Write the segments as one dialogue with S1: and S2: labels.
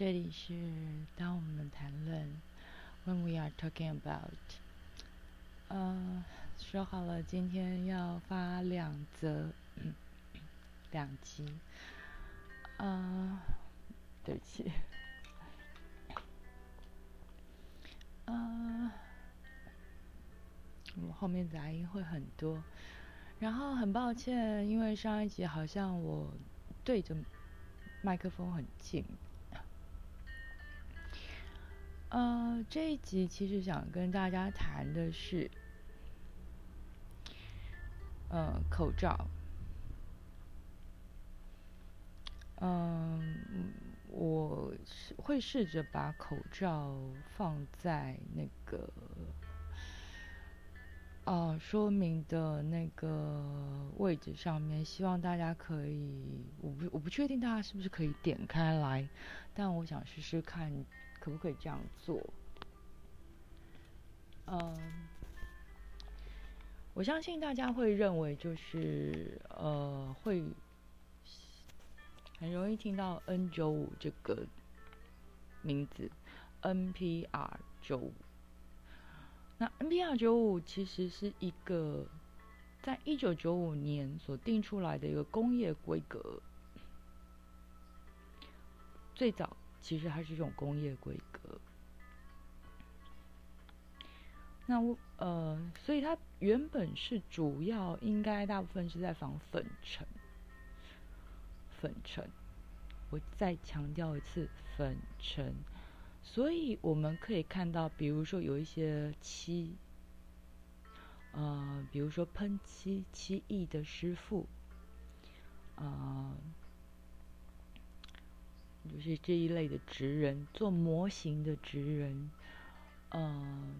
S1: 这里是当我们谈论，When we are talking about，呃，说好了今天要发两则，两集，啊，对不起，啊，我后面杂音会很多，然后很抱歉，因为上一集好像我对着麦克风很近。呃，这一集其实想跟大家谈的是，呃，口罩。嗯，我会试着把口罩放在那个，呃，说明的那个位置上面，希望大家可以，我不我不确定大家是不是可以点开来，但我想试试看。可不可以这样做？嗯，我相信大家会认为就是呃，会很容易听到 N 九五这个名字，NPR 九五。那 NPR 九五其实是一个在一九九五年所定出来的一个工业规格，最早。其实它是一种工业规格，那我呃，所以它原本是主要应该大部分是在防粉尘，粉尘，我再强调一次粉尘，所以我们可以看到，比如说有一些漆，呃，比如说喷漆漆艺的师傅，啊。就是这一类的职人，做模型的职人，嗯，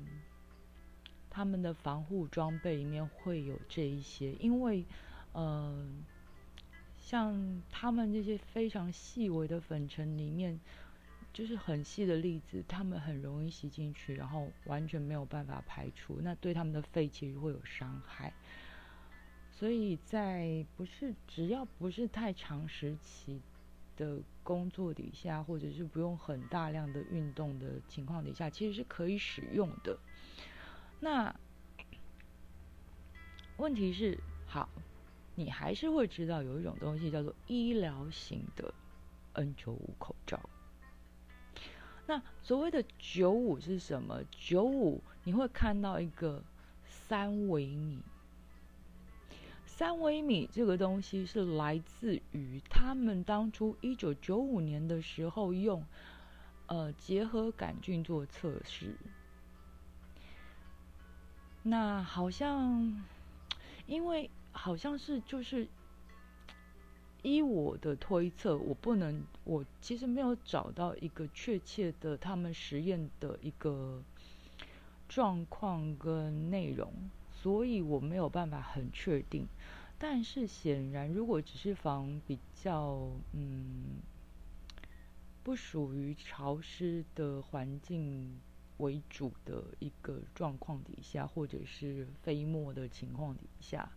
S1: 他们的防护装备里面会有这一些，因为，嗯，像他们这些非常细微的粉尘里面，就是很细的粒子，他们很容易吸进去，然后完全没有办法排出，那对他们的肺其实会有伤害。所以在不是只要不是太长时期。的工作底下，或者是不用很大量的运动的情况底下，其实是可以使用的。那问题是，好，你还是会知道有一种东西叫做医疗型的 N 九五口罩。那所谓的九五是什么？九五你会看到一个三维米。三微米这个东西是来自于他们当初一九九五年的时候用呃结合杆菌做测试。那好像因为好像是就是依我的推测，我不能我其实没有找到一个确切的他们实验的一个状况跟内容。所以我没有办法很确定，但是显然，如果只是防比较嗯不属于潮湿的环境为主的一个状况底下，或者是飞沫的情况底下，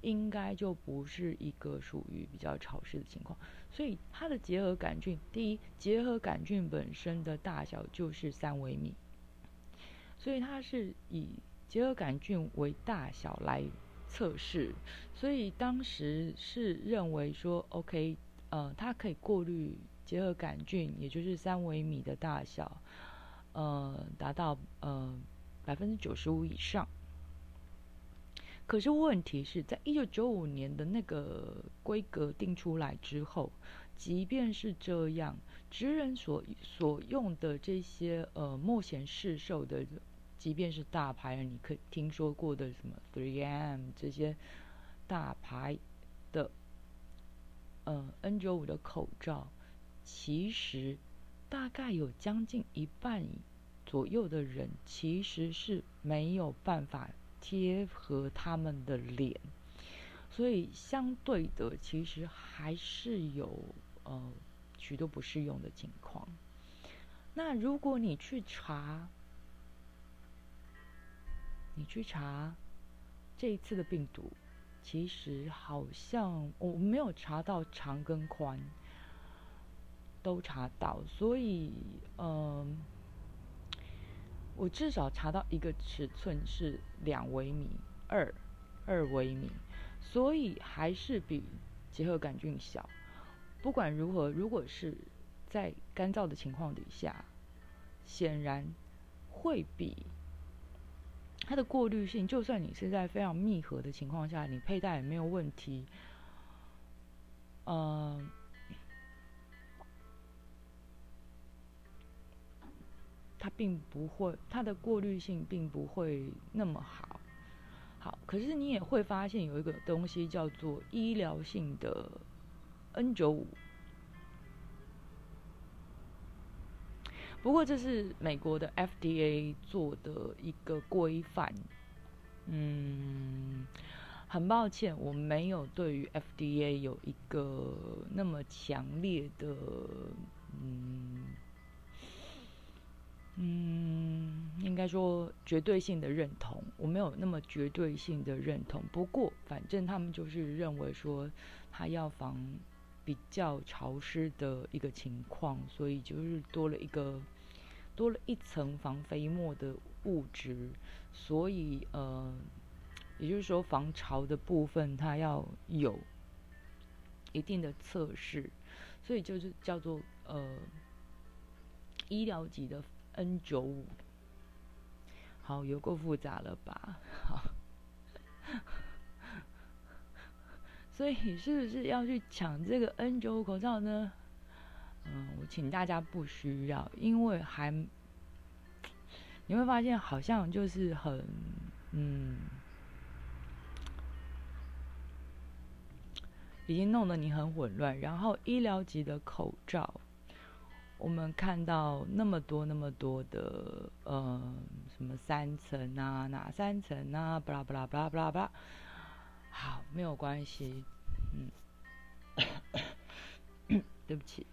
S1: 应该就不是一个属于比较潮湿的情况。所以它的结合杆菌，第一，结合杆菌本身的大小就是三微米，所以它是以。结合杆菌为大小来测试，所以当时是认为说，OK，呃，它可以过滤结合杆菌，也就是三微米的大小，呃，达到呃百分之九十五以上。可是问题是在一九九五年的那个规格定出来之后，即便是这样，职人所所用的这些呃目前市售的。即便是大牌，你可听说过的什么 Three M 这些大牌的，呃，N 九五的口罩，其实大概有将近一半左右的人其实是没有办法贴合他们的脸，所以相对的，其实还是有呃许多不适用的情况。那如果你去查，你去查这一次的病毒，其实好像我没有查到长跟宽，都查到，所以嗯，我至少查到一个尺寸是两微米，二二微米，所以还是比结核杆菌小。不管如何，如果是在干燥的情况底下，显然会比它的过滤性，就算你是在非常密合的情况下，你佩戴也没有问题。嗯，它并不会，它的过滤性并不会那么好。好，可是你也会发现有一个东西叫做医疗性的 N 九五。不过这是美国的 FDA 做的一个规范。嗯，很抱歉，我没有对于 FDA 有一个那么强烈的，嗯嗯，应该说绝对性的认同。我没有那么绝对性的认同。不过，反正他们就是认为说，他要防。比较潮湿的一个情况，所以就是多了一个多了一层防飞沫的物质，所以呃，也就是说防潮的部分它要有一定的测试，所以就是叫做呃医疗级的 N 九五，好有够复杂了吧？好。所以你是不是要去抢这个 N95 口罩呢？嗯，我请大家不需要，因为还你会发现好像就是很嗯，已经弄得你很混乱。然后医疗级的口罩，我们看到那么多那么多的呃，什么三层啊，哪三层啊，巴拉巴拉巴拉巴拉巴拉。好，没有关系，嗯，对不起，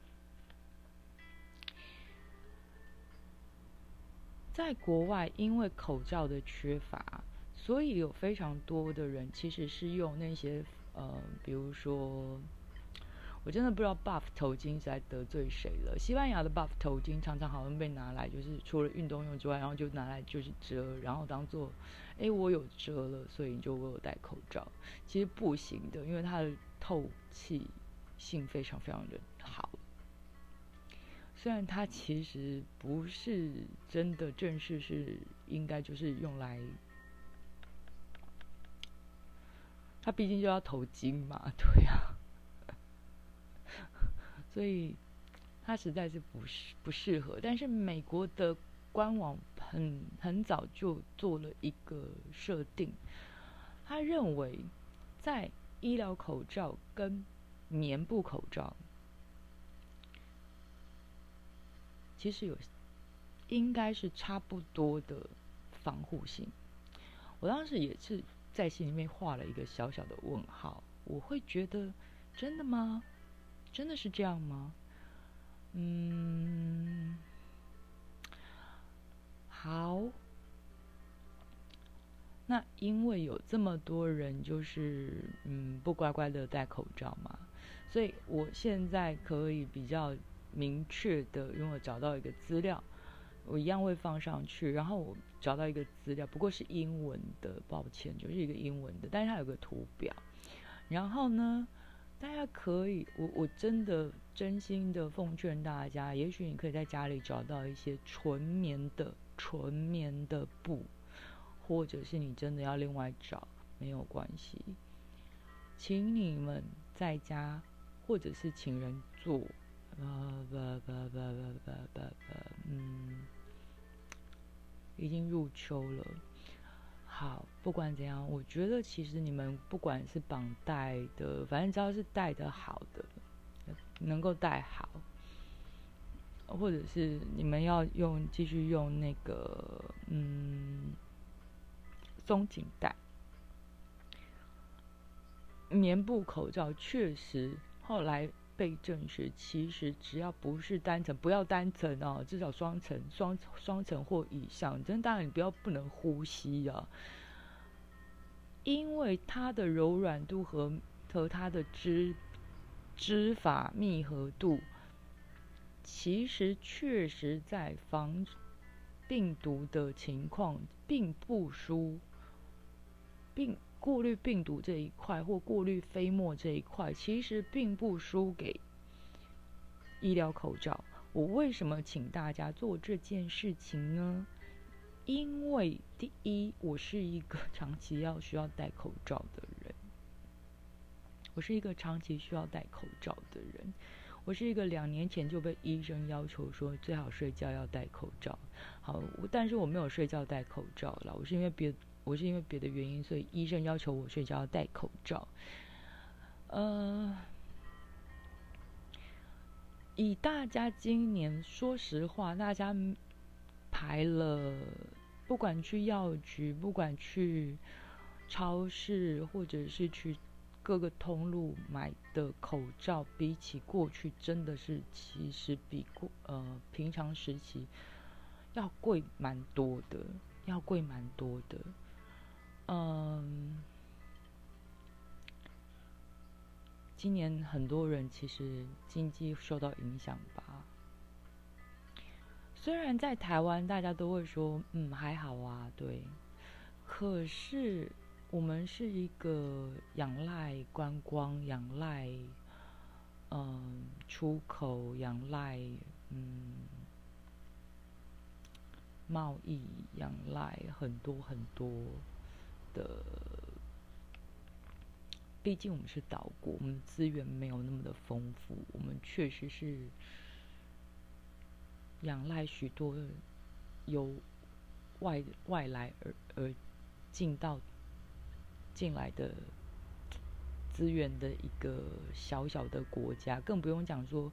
S1: 在国外，因为口罩的缺乏，所以有非常多的人其实是用那些呃，比如说。我真的不知道 buff 头巾是在得罪谁了。西班牙的 buff 头巾常常好像被拿来，就是除了运动用之外，然后就拿来就是遮，然后当做，哎，我有遮了，所以你就我有戴口罩。其实不行的，因为它的透气性非常非常的好。虽然它其实不是真的正式是应该就是用来，它毕竟就要头巾嘛，对呀。所以，它实在是不适不适合。但是美国的官网很很早就做了一个设定，他认为在医疗口罩跟棉布口罩，其实有应该是差不多的防护性。我当时也是在心里面画了一个小小的问号，我会觉得真的吗？真的是这样吗？嗯，好。那因为有这么多人就是嗯不乖乖的戴口罩嘛，所以我现在可以比较明确的，因为我找到一个资料，我一样会放上去。然后我找到一个资料，不过是英文的，抱歉，就是一个英文的，但是它有个图表。然后呢？大家可以，我我真的真心的奉劝大家，也许你可以在家里找到一些纯棉的纯棉的布，或者是你真的要另外找，没有关系，请你们在家或者是请人做，啊不不不不不不不，嗯，已经入秋了。好，不管怎样，我觉得其实你们不管是绑带的，反正只要是戴的好的，能够戴好，或者是你们要用继续用那个嗯松紧带，棉布口罩确实后来。被证实，其实只要不是单层，不要单层哦，至少双层、双双层或以上。真当然，你不要不能呼吸啊，因为它的柔软度和和它的织织法密合度其实确实在防病毒的情况，并不输病过滤病毒这一块或过滤飞沫这一块，其实并不输给医疗口罩。我为什么请大家做这件事情呢？因为第一，我是一个长期要需要戴口罩的人。我是一个长期需要戴口罩的人。我是一个两年前就被医生要求说最好睡觉要戴口罩。好，但是我没有睡觉戴口罩了。我是因为别，我是因为别的原因，所以医生要求我睡觉要戴口罩。呃。以大家今年，说实话，大家排了，不管去药局，不管去超市，或者是去各个通路买的口罩，比起过去，真的是其实比过呃平常时期要贵蛮多的，要贵蛮多的，嗯。今年很多人其实经济受到影响吧。虽然在台湾大家都会说，嗯，还好啊，对。可是我们是一个仰赖观光、仰赖嗯出口、仰赖嗯贸易、仰赖很多很多的。毕竟我们是岛国，我们资源没有那么的丰富，我们确实是仰赖许多由外外来而而进到进来的资源的一个小小的国家，更不用讲说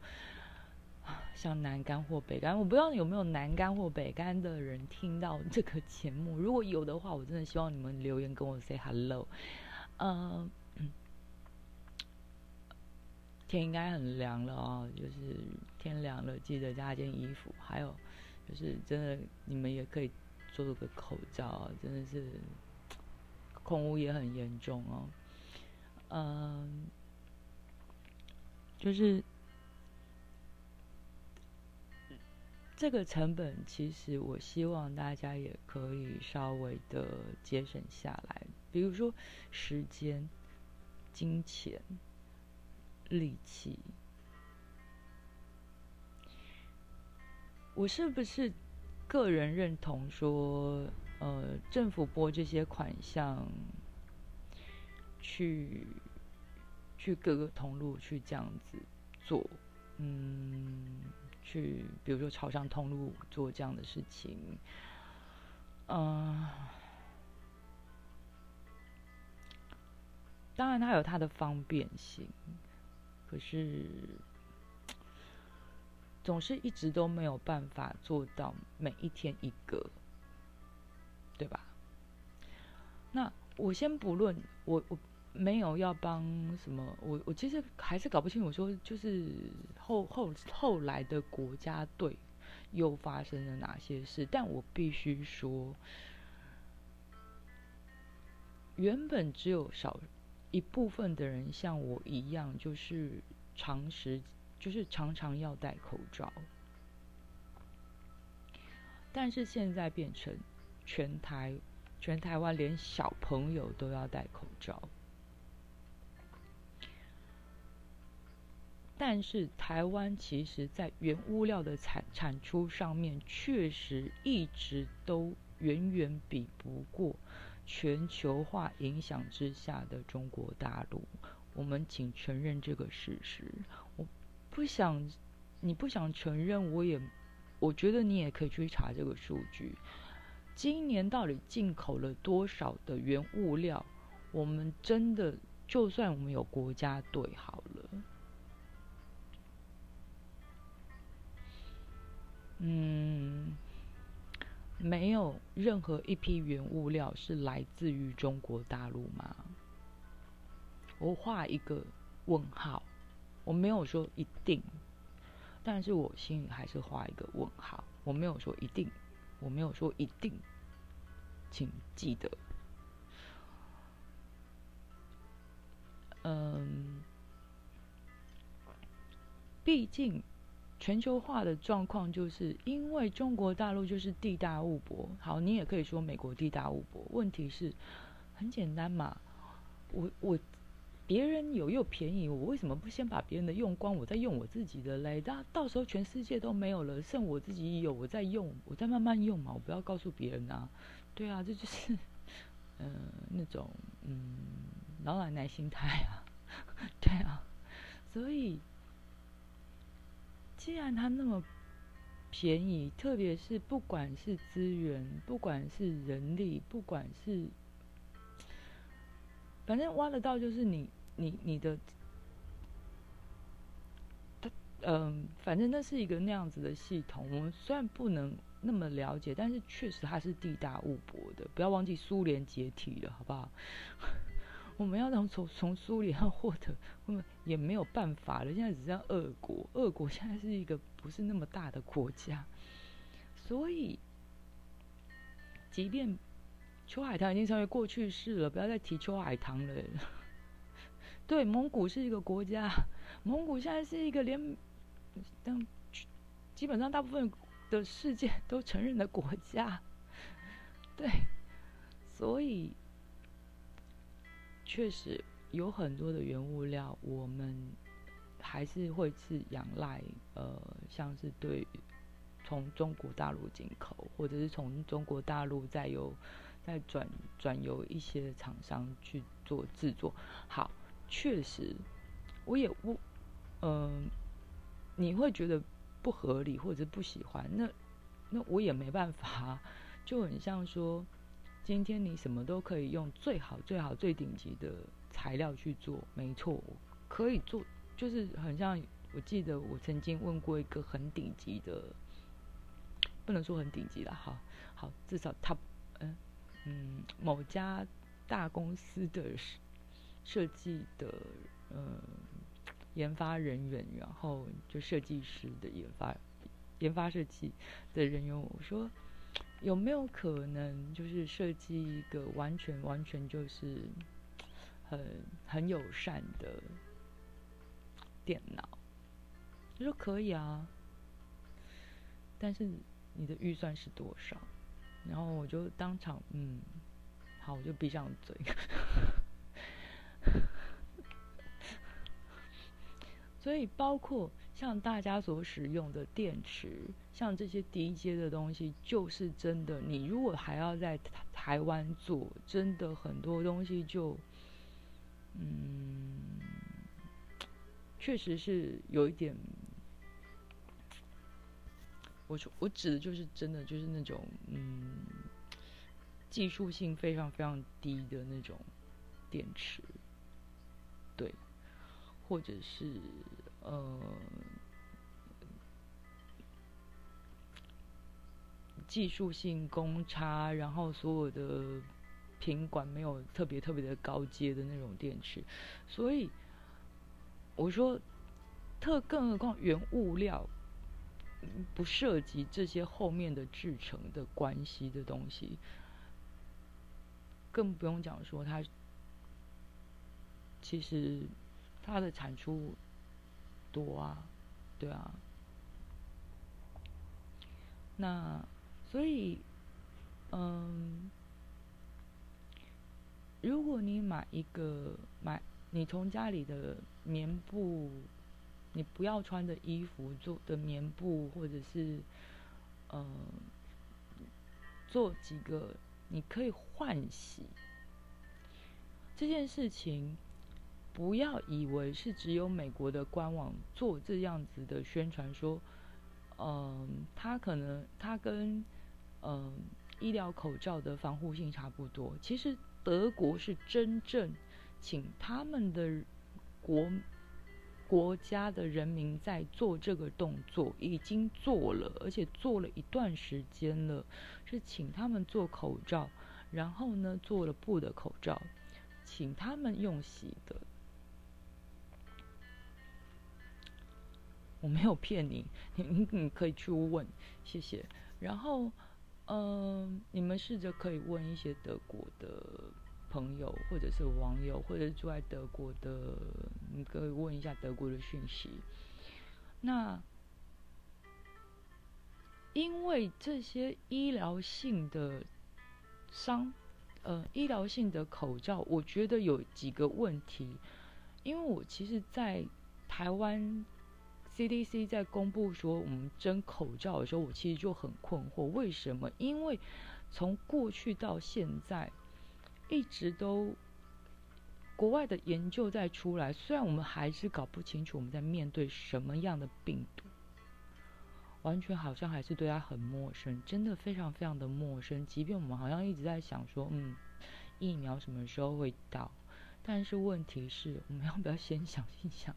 S1: 像南干或北干。我不知道有没有南干或北干的人听到这个节目，如果有的话，我真的希望你们留言跟我 say hello，嗯。天应该很凉了啊！就是天凉了，记得加件衣服。还有，就是真的，你们也可以做个口罩。真的是，空污也很严重哦。嗯，就是这个成本，其实我希望大家也可以稍微的节省下来，比如说时间、金钱。力气，我是不是个人认同说，呃，政府拨这些款项去去各个通路去这样子做，嗯，去比如说朝向通路做这样的事情，嗯，当然它有它的方便性。可是，总是一直都没有办法做到每一天一个，对吧？那我先不论，我我没有要帮什么，我我其实还是搞不清楚，说就是后后后来的国家队又发生了哪些事？但我必须说，原本只有少。一部分的人像我一样，就是常时就是常常要戴口罩，但是现在变成全台全台湾连小朋友都要戴口罩，但是台湾其实在原物料的产产出上面，确实一直都远远比不过。全球化影响之下的中国大陆，我们请承认这个事实。我不想，你不想承认，我也，我觉得你也可以去查这个数据。今年到底进口了多少的原物料？我们真的，就算我们有国家队好了，嗯。没有任何一批原物料是来自于中国大陆吗？我画一个问号，我没有说一定，但是我心里还是画一个问号。我没有说一定，我没有说一定，请记得。嗯，毕竟全球化的状况，就是因为中国大陆就是地大物博。好，你也可以说美国地大物博。问题是，很简单嘛，我我别人有又便宜，我为什么不先把别人的用光，我再用我自己的嘞？那到时候全世界都没有了，剩我自己有，我再用，我再慢慢用嘛，我不要告诉别人啊。对啊，这就是，嗯，那种嗯老奶奶心态啊。对啊，所以。既然它那么便宜，特别是不管是资源，不管是人力，不管是，反正挖得到就是你你你的，它嗯，反正那是一个那样子的系统。我们虽然不能那么了解，但是确实它是地大物博的。不要忘记苏联解体了，好不好？我们要从从从苏联获得，我们也没有办法了。现在只剩俄国，俄国现在是一个不是那么大的国家，所以，即便秋海棠已经成为过去式了，不要再提秋海棠了。对，蒙古是一个国家，蒙古现在是一个连，当基本上大部分的世界都承认的国家。对，所以。确实有很多的原物料，我们还是会是仰赖，呃，像是对从中国大陆进口，或者是从中国大陆再由再转转由一些厂商去做制作。好，确实，我也我，嗯，你会觉得不合理或者不喜欢，那那我也没办法，就很像说。今天你什么都可以用最好、最好、最顶级的材料去做，没错，可以做，就是很像。我记得我曾经问过一个很顶级的，不能说很顶级了，好好，至少他，嗯嗯，某家大公司的设计的呃研发人员，然后就设计师的研发研发设计的人员，我说。有没有可能就是设计一个完全完全就是很很友善的电脑？他说可以啊，但是你的预算是多少？然后我就当场嗯，好，我就闭上嘴。所以包括。像大家所使用的电池，像这些低阶的东西，就是真的。你如果还要在台湾做，真的很多东西就，嗯，确实是有一点。我说我指的就是真的，就是那种嗯，技术性非常非常低的那种电池，对，或者是。呃，技术性公差，然后所有的品管没有特别特别的高阶的那种电池，所以我说，特更何况原物料不涉及这些后面的制成的关系的东西，更不用讲说它其实它的产出。多啊，对啊，那所以，嗯，如果你买一个买，你从家里的棉布，你不要穿的衣服做的棉布，或者是，嗯，做几个你可以换洗这件事情。不要以为是只有美国的官网做这样子的宣传，说，嗯，它可能它跟嗯医疗口罩的防护性差不多。其实德国是真正请他们的国国家的人民在做这个动作，已经做了，而且做了一段时间了，是请他们做口罩，然后呢做了布的口罩，请他们用洗的。我没有骗你，你你可以去问，谢谢。然后，嗯，你们试着可以问一些德国的朋友，或者是网友，或者是住在德国的，你可以问一下德国的讯息。那因为这些医疗性的伤，呃，医疗性的口罩，我觉得有几个问题。因为我其实，在台湾 CDC 在公布说我们征口罩的时候，我其实就很困惑，为什么？因为从过去到现在，一直都国外的研究在出来，虽然我们还是搞不清楚我们在面对什么样的病毒。完全好像还是对它很陌生，真的非常非常的陌生。即便我们好像一直在想说，嗯，疫苗什么时候会到？但是问题是，我们要不要先想一想？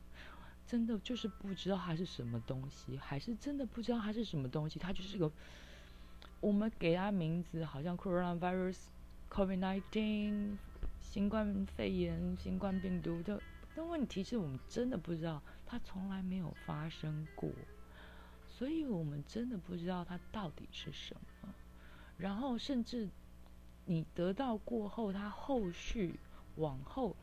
S1: 真的就是不知道它是什么东西，还是真的不知道它是什么东西？它就是个，我们给它名字好像 coronavirus、COVID-19、新冠肺炎、新冠病毒的。但问题是我们真的不知道，它从来没有发生过。所以我们真的不知道它到底是什么，然后甚至你得到过后，它后续往后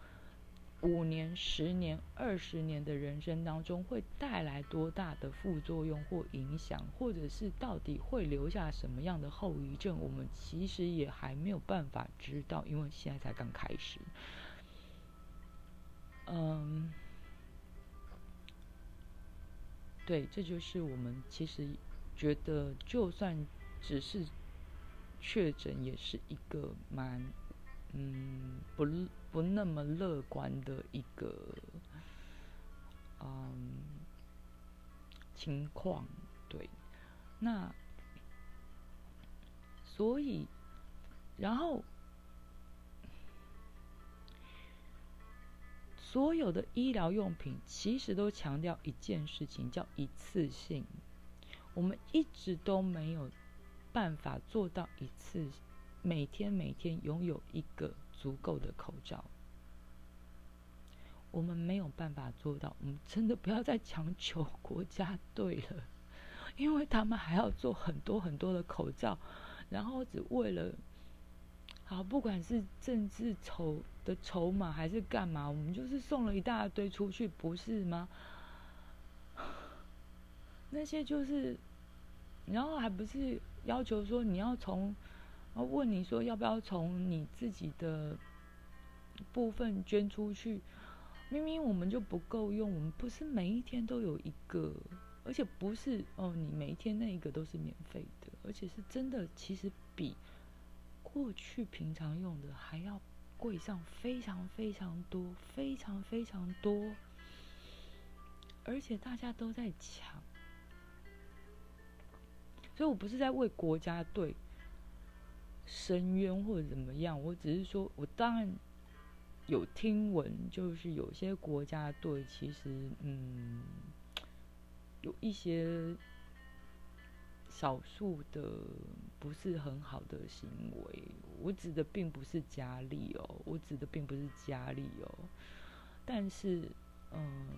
S1: 五年、十年、二十年的人生当中会带来多大的副作用或影响，或者是到底会留下什么样的后遗症，我们其实也还没有办法知道，因为现在才刚开始。嗯。对，这就是我们其实觉得，就算只是确诊，也是一个蛮嗯不不那么乐观的一个嗯情况。对，那所以然后。所有的医疗用品其实都强调一件事情，叫一次性。我们一直都没有办法做到一次，每天每天拥有一个足够的口罩。我们没有办法做到，我们真的不要再强求国家队了，因为他们还要做很多很多的口罩，然后只为了。好，不管是政治筹的筹码还是干嘛，我们就是送了一大堆出去，不是吗？那些就是，然后还不是要求说你要从，问你说要不要从你自己的部分捐出去？明明我们就不够用，我们不是每一天都有一个，而且不是哦，你每一天那一个都是免费的，而且是真的，其实比。过去平常用的还要贵上非常非常多，非常非常多，而且大家都在抢，所以我不是在为国家队深渊或者怎么样，我只是说，我当然有听闻，就是有些国家队其实嗯有一些。少数的不是很好的行为，我指的并不是佳丽哦，我指的并不是佳丽哦，但是，嗯，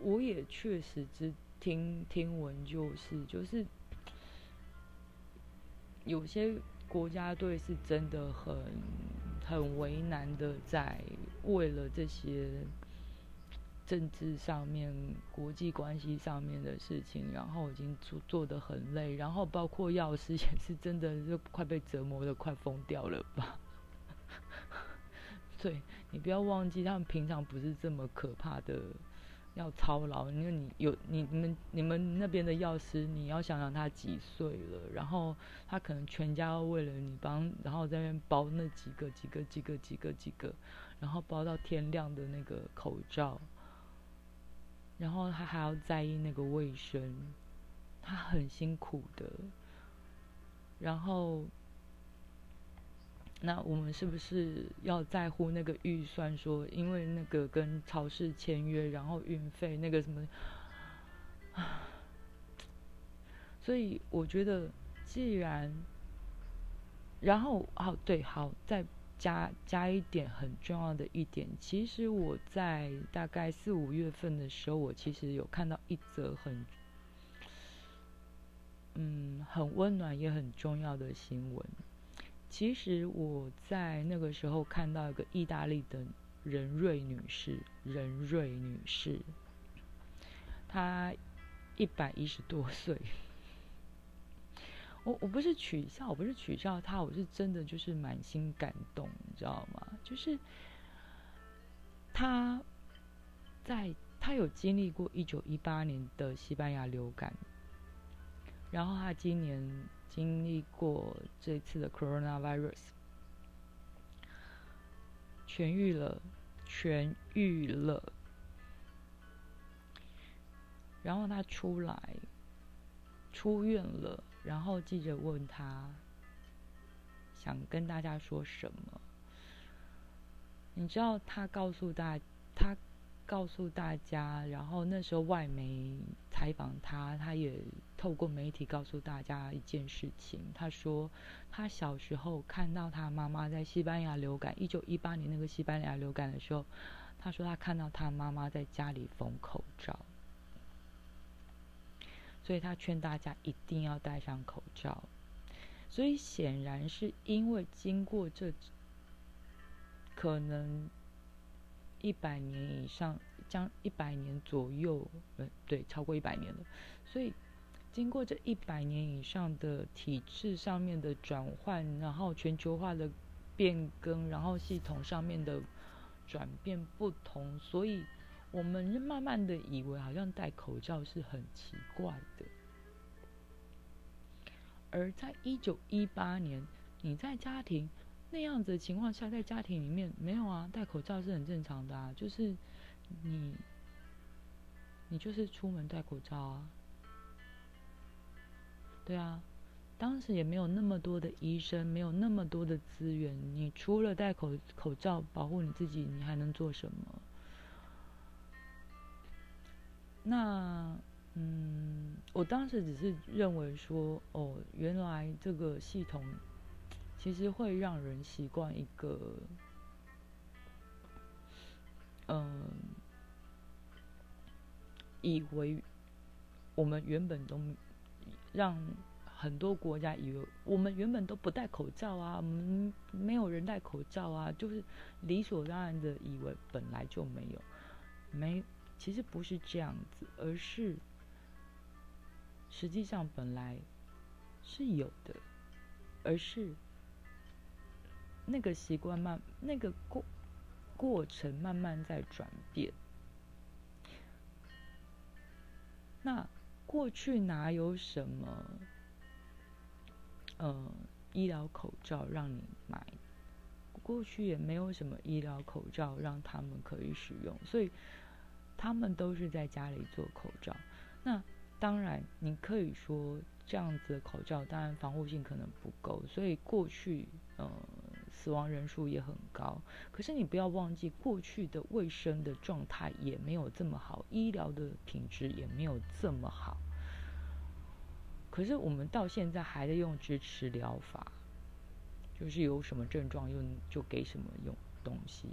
S1: 我也确实知听听闻，就是就是有些国家队是真的很很为难的，在为了这些。政治上面、国际关系上面的事情，然后已经做做的很累，然后包括药师也是真的就快被折磨的快疯掉了吧？对，你不要忘记，他们平常不是这么可怕的要操劳，因为你有你你们你们那边的药师，你要想想他几岁了，然后他可能全家为了你帮，然后在那边包那几个几个几个几个几个，然后包到天亮的那个口罩。然后他还要在意那个卫生，他很辛苦的。然后，那我们是不是要在乎那个预算？说因为那个跟超市签约，然后运费那个什么啊？所以我觉得，既然，然后哦对，好再。加加一点很重要的一点，其实我在大概四五月份的时候，我其实有看到一则很，嗯，很温暖也很重要的新闻。其实我在那个时候看到一个意大利的任瑞女士，任瑞女士，她一百一十多岁。我我不是取笑，我不是取笑她，我是真的就是满心感动，你知道吗？就是她在她有经历过一九一八年的西班牙流感，然后她今年经历过这次的 coronavirus，痊愈了，痊愈了，然后他出来，出院了。然后记者问他，想跟大家说什么？你知道他告诉大，他告诉大家，然后那时候外媒采访他，他也透过媒体告诉大家一件事情。他说，他小时候看到他妈妈在西班牙流感，一九一八年那个西班牙流感的时候，他说他看到他妈妈在家里缝口罩。所以他劝大家一定要戴上口罩。所以显然是因为经过这可能一百年以上，将一百年左右，嗯，对，超过一百年了。所以经过这一百年以上的体制上面的转换，然后全球化的变更，然后系统上面的转变不同，所以。我们慢慢的以为好像戴口罩是很奇怪的，而在一九一八年，你在家庭那样子的情况下，在家庭里面没有啊，戴口罩是很正常的啊，就是你，你就是出门戴口罩啊，对啊，当时也没有那么多的医生，没有那么多的资源，你除了戴口口罩保护你自己，你还能做什么？那，嗯，我当时只是认为说，哦，原来这个系统其实会让人习惯一个，嗯，以为我们原本都让很多国家以为我们原本都不戴口罩啊，我们没有人戴口罩啊，就是理所当然的以为本来就没有，没。其实不是这样子，而是实际上本来是有的，而是那个习惯慢，那个过过程慢慢在转变。那过去哪有什么，呃，医疗口罩让你买？过去也没有什么医疗口罩让他们可以使用，所以。他们都是在家里做口罩，那当然你可以说这样子的口罩，当然防护性可能不够，所以过去呃死亡人数也很高。可是你不要忘记，过去的卫生的状态也没有这么好，医疗的品质也没有这么好。可是我们到现在还在用支持疗法，就是有什么症状用就给什么用东西。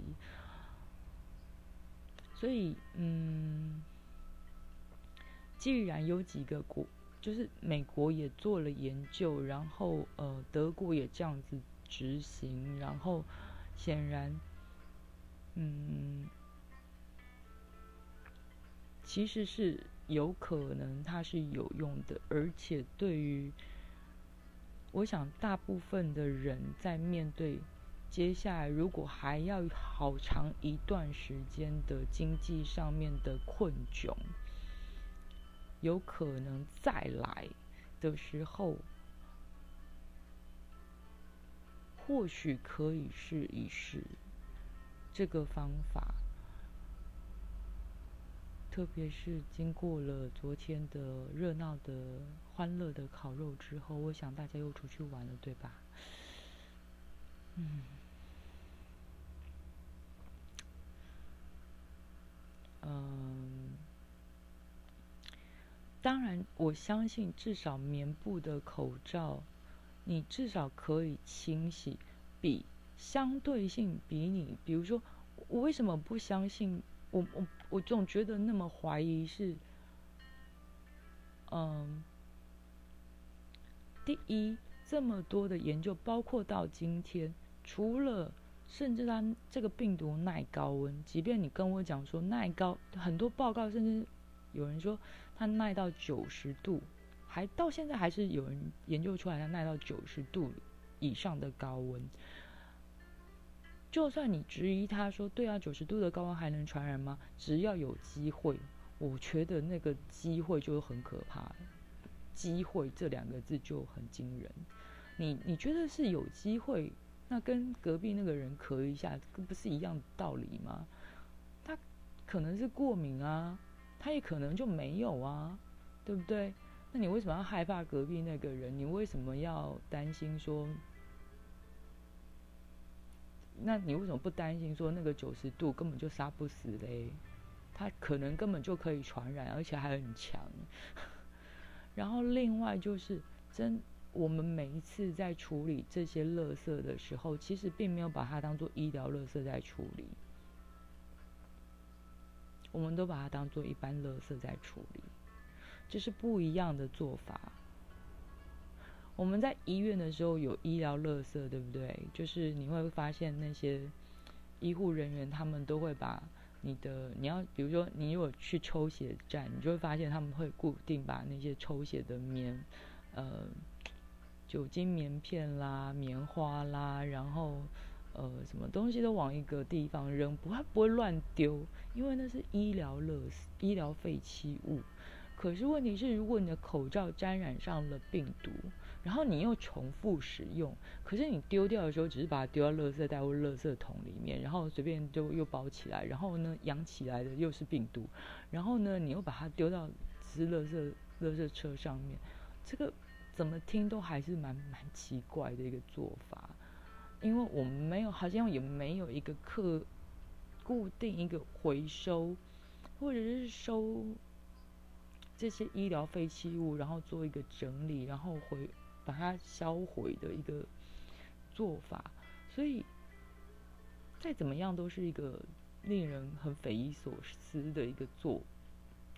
S1: 所以，嗯，既然有几个国，就是美国也做了研究，然后呃，德国也这样子执行，然后显然，嗯，其实是有可能它是有用的，而且对于，我想大部分的人在面对。接下来，如果还要好长一段时间的经济上面的困窘，有可能再来的时候，或许可以试一试这个方法。特别是经过了昨天的热闹的、欢乐的烤肉之后，我想大家又出去玩了，对吧？嗯。嗯，当然，我相信至少棉布的口罩，你至少可以清洗，比相对性比你，比如说，我为什么不相信？我我我总觉得那么怀疑是，嗯，第一，这么多的研究，包括到今天，除了。甚至它这个病毒耐高温，即便你跟我讲说耐高，很多报告甚至有人说它耐到九十度，还到现在还是有人研究出来它耐到九十度以上的高温。就算你质疑他说对啊，九十度的高温还能传染吗？只要有机会，我觉得那个机会就很可怕。机会这两个字就很惊人。你你觉得是有机会？那跟隔壁那个人咳一下，不是一样道理吗？他可能是过敏啊，他也可能就没有啊，对不对？那你为什么要害怕隔壁那个人？你为什么要担心说？那你为什么不担心说那个九十度根本就杀不死嘞？它可能根本就可以传染，而且还很强。然后另外就是真，我们每一次在处理这些垃圾的时候，其实并没有把它当做医疗垃圾在处理，我们都把它当做一般垃圾在处理，这是不一样的做法。我们在医院的时候有医疗垃圾，对不对？就是你会发现那些医护人员，他们都会把你的，你要比如说你如果去抽血站，你就会发现他们会固定把那些抽血的棉，呃，酒精棉片啦、棉花啦，然后呃什么东西都往一个地方扔，不会不会乱丢，因为那是医疗垃圾、医疗废弃物。可是问题是，如果你的口罩沾染上了病毒，然后你又重复使用，可是你丢掉的时候只是把它丢到垃圾袋或垃圾桶里面，然后随便就又包起来，然后呢养起来的又是病毒，然后呢你又把它丢到吃垃圾垃圾车上面，这个怎么听都还是蛮蛮奇怪的一个做法，因为我们没有好像也没有一个客固定一个回收或者是收这些医疗废弃物，然后做一个整理，然后回。把它销毁的一个做法，所以再怎么样都是一个令人很匪夷所思的一个作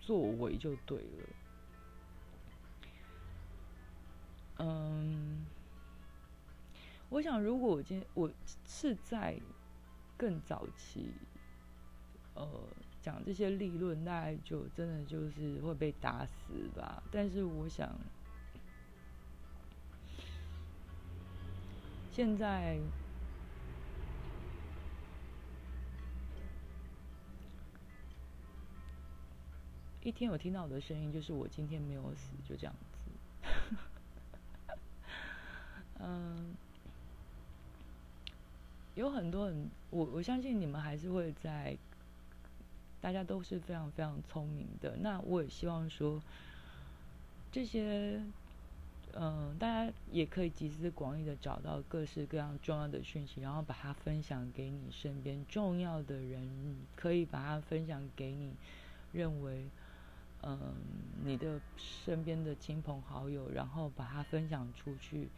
S1: 作为，就对了。嗯，我想如果我今天我是在更早期，呃，讲这些立论，大概就真的就是会被打死吧。但是我想。现在一天有听到我的声音，就是我今天没有死，就这样子。嗯，有很多人，我我相信你们还是会在，大家都是非常非常聪明的。那我也希望说这些。嗯，大家也可以集思广益的找到各式各样重要的讯息，然后把它分享给你身边重要的人，可以把它分享给你认为，嗯，你的身边的亲朋好友，然后把它分享出去，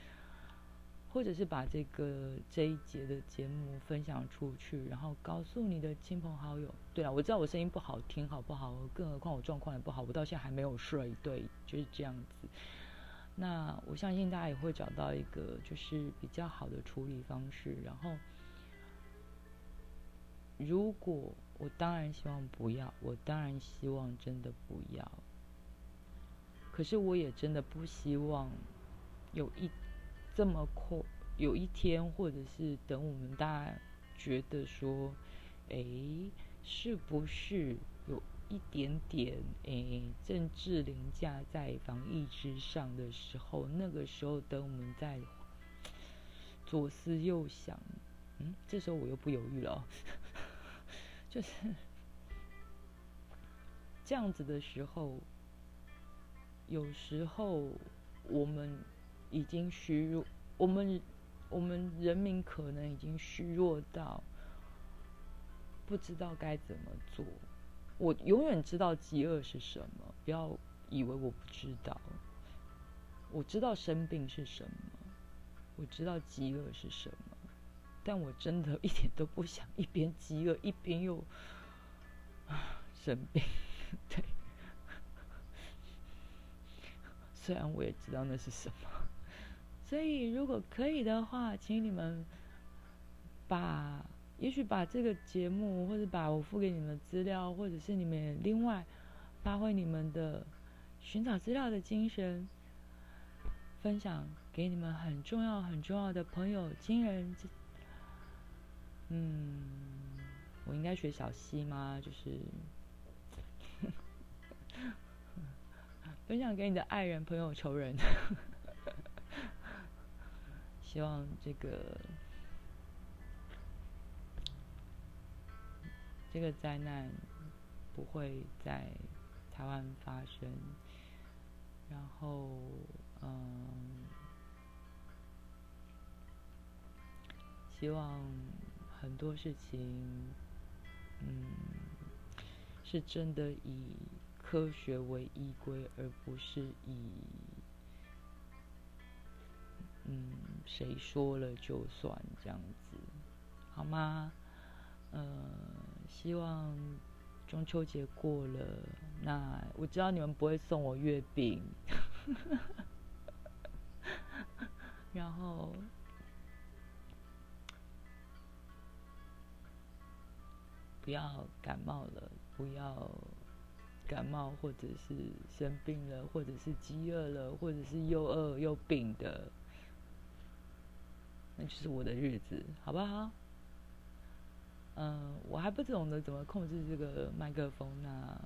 S1: 或者是把这个这一节的节目分享出去，然后告诉你的亲朋好友。对啊，我知道我声音不好听，好不好？更何况我状况也不好，我到现在还没有睡。对，就是这样子。那我相信大家也会找到一个就是比较好的处理方式。然后，如果我当然希望不要，我当然希望真的不要。可是我也真的不希望有一这么快有一天，或者是等我们大家觉得说，哎，是不是有？一点点诶，政治凌驾在防疫之上的时候，那个时候等我们在左思右想，嗯，这时候我又不犹豫了，就是这样子的时候，有时候我们已经虚弱，我们我们人民可能已经虚弱到不知道该怎么做。我永远知道饥饿是什么，不要以为我不知道。我知道生病是什么，我知道饥饿是什么，但我真的一点都不想一边饥饿一边又 生病。对，虽然我也知道那是什么，所以如果可以的话，请你们把。也许把这个节目，或者把我付给你们的资料，或者是你们另外发挥你们的寻找资料的精神，分享给你们很重要很重要的朋友、亲人。嗯，我应该学小溪吗？就是 分享给你的爱人、朋友、仇人。希望这个这个灾难不会在台湾发生。然后，嗯，希望。很多事情，嗯，是真的以科学为依归，而不是以，嗯，谁说了就算这样子，好吗？呃，希望中秋节过了，那我知道你们不会送我月饼，然后。不要感冒了，不要感冒，或者是生病了，或者是饥饿了，或者是又饿又病的，那就是我的日子，好不好？嗯，我还不懂得怎么控制这个麦克风，那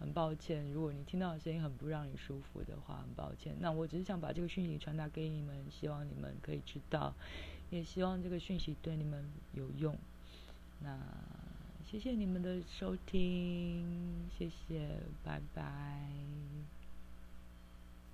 S1: 很抱歉，如果你听到的声音很不让你舒服的话，很抱歉。那我只是想把这个讯息传达给你们，希望你们可以知道，也希望这个讯息对你们有用。那。谢谢你们的收听，谢谢，拜拜。